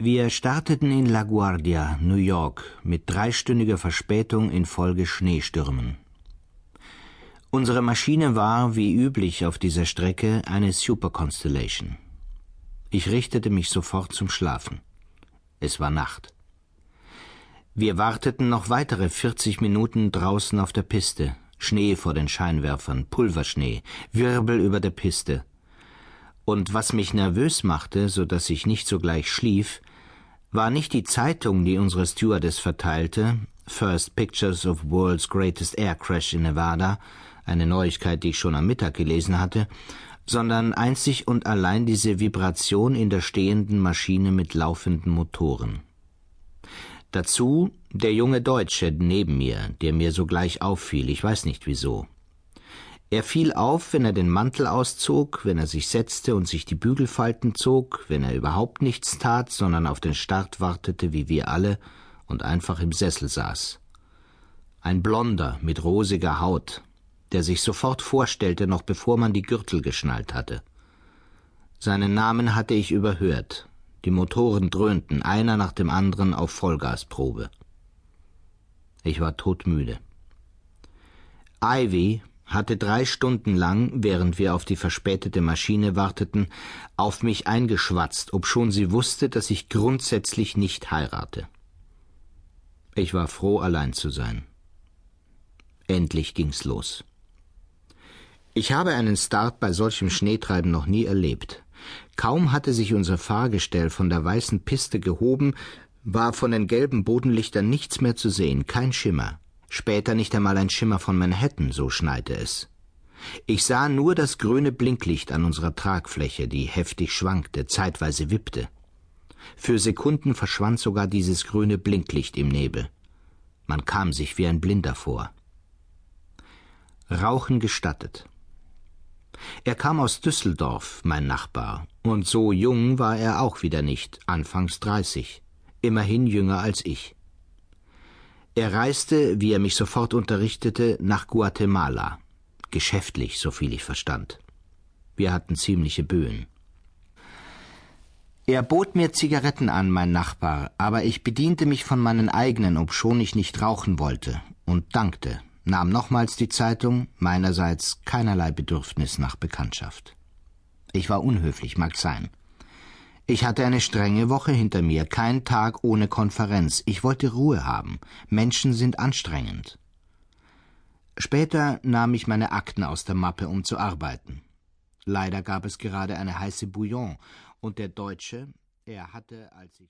Wir starteten in LaGuardia, New York, mit dreistündiger Verspätung infolge Schneestürmen. Unsere Maschine war, wie üblich auf dieser Strecke, eine Super Constellation. Ich richtete mich sofort zum Schlafen. Es war Nacht. Wir warteten noch weitere 40 Minuten draußen auf der Piste. Schnee vor den Scheinwerfern, Pulverschnee, Wirbel über der Piste. Und was mich nervös machte, so dass ich nicht sogleich schlief, war nicht die Zeitung, die unsere Stewardess verteilte, First Pictures of World's Greatest Air Crash in Nevada, eine Neuigkeit, die ich schon am Mittag gelesen hatte, sondern einzig und allein diese Vibration in der stehenden Maschine mit laufenden Motoren. Dazu der junge Deutsche neben mir, der mir sogleich auffiel, ich weiß nicht wieso. Er fiel auf, wenn er den Mantel auszog, wenn er sich setzte und sich die Bügelfalten zog, wenn er überhaupt nichts tat, sondern auf den Start wartete, wie wir alle, und einfach im Sessel saß. Ein Blonder mit rosiger Haut, der sich sofort vorstellte, noch bevor man die Gürtel geschnallt hatte. Seinen Namen hatte ich überhört. Die Motoren dröhnten, einer nach dem anderen auf Vollgasprobe. Ich war todmüde. Ivy, hatte drei Stunden lang, während wir auf die verspätete Maschine warteten, auf mich eingeschwatzt, obschon sie wusste, dass ich grundsätzlich nicht heirate. Ich war froh, allein zu sein. Endlich ging's los. Ich habe einen Start bei solchem Schneetreiben noch nie erlebt. Kaum hatte sich unser Fahrgestell von der weißen Piste gehoben, war von den gelben Bodenlichtern nichts mehr zu sehen, kein Schimmer. Später nicht einmal ein Schimmer von Manhattan, so schneite es. Ich sah nur das grüne Blinklicht an unserer Tragfläche, die heftig schwankte, zeitweise wippte. Für Sekunden verschwand sogar dieses grüne Blinklicht im Nebel. Man kam sich wie ein Blinder vor. Rauchen gestattet. Er kam aus Düsseldorf, mein Nachbar, und so jung war er auch wieder nicht, anfangs dreißig, immerhin jünger als ich. Er reiste, wie er mich sofort unterrichtete, nach Guatemala. Geschäftlich, soviel ich verstand. Wir hatten ziemliche Böen. Er bot mir Zigaretten an, mein Nachbar, aber ich bediente mich von meinen eigenen, obschon ich nicht rauchen wollte, und dankte, nahm nochmals die Zeitung, meinerseits keinerlei Bedürfnis nach Bekanntschaft. Ich war unhöflich, mag sein. Ich hatte eine strenge Woche hinter mir, kein Tag ohne Konferenz. Ich wollte Ruhe haben. Menschen sind anstrengend. Später nahm ich meine Akten aus der Mappe, um zu arbeiten. Leider gab es gerade eine heiße Bouillon, und der Deutsche, er hatte, als ich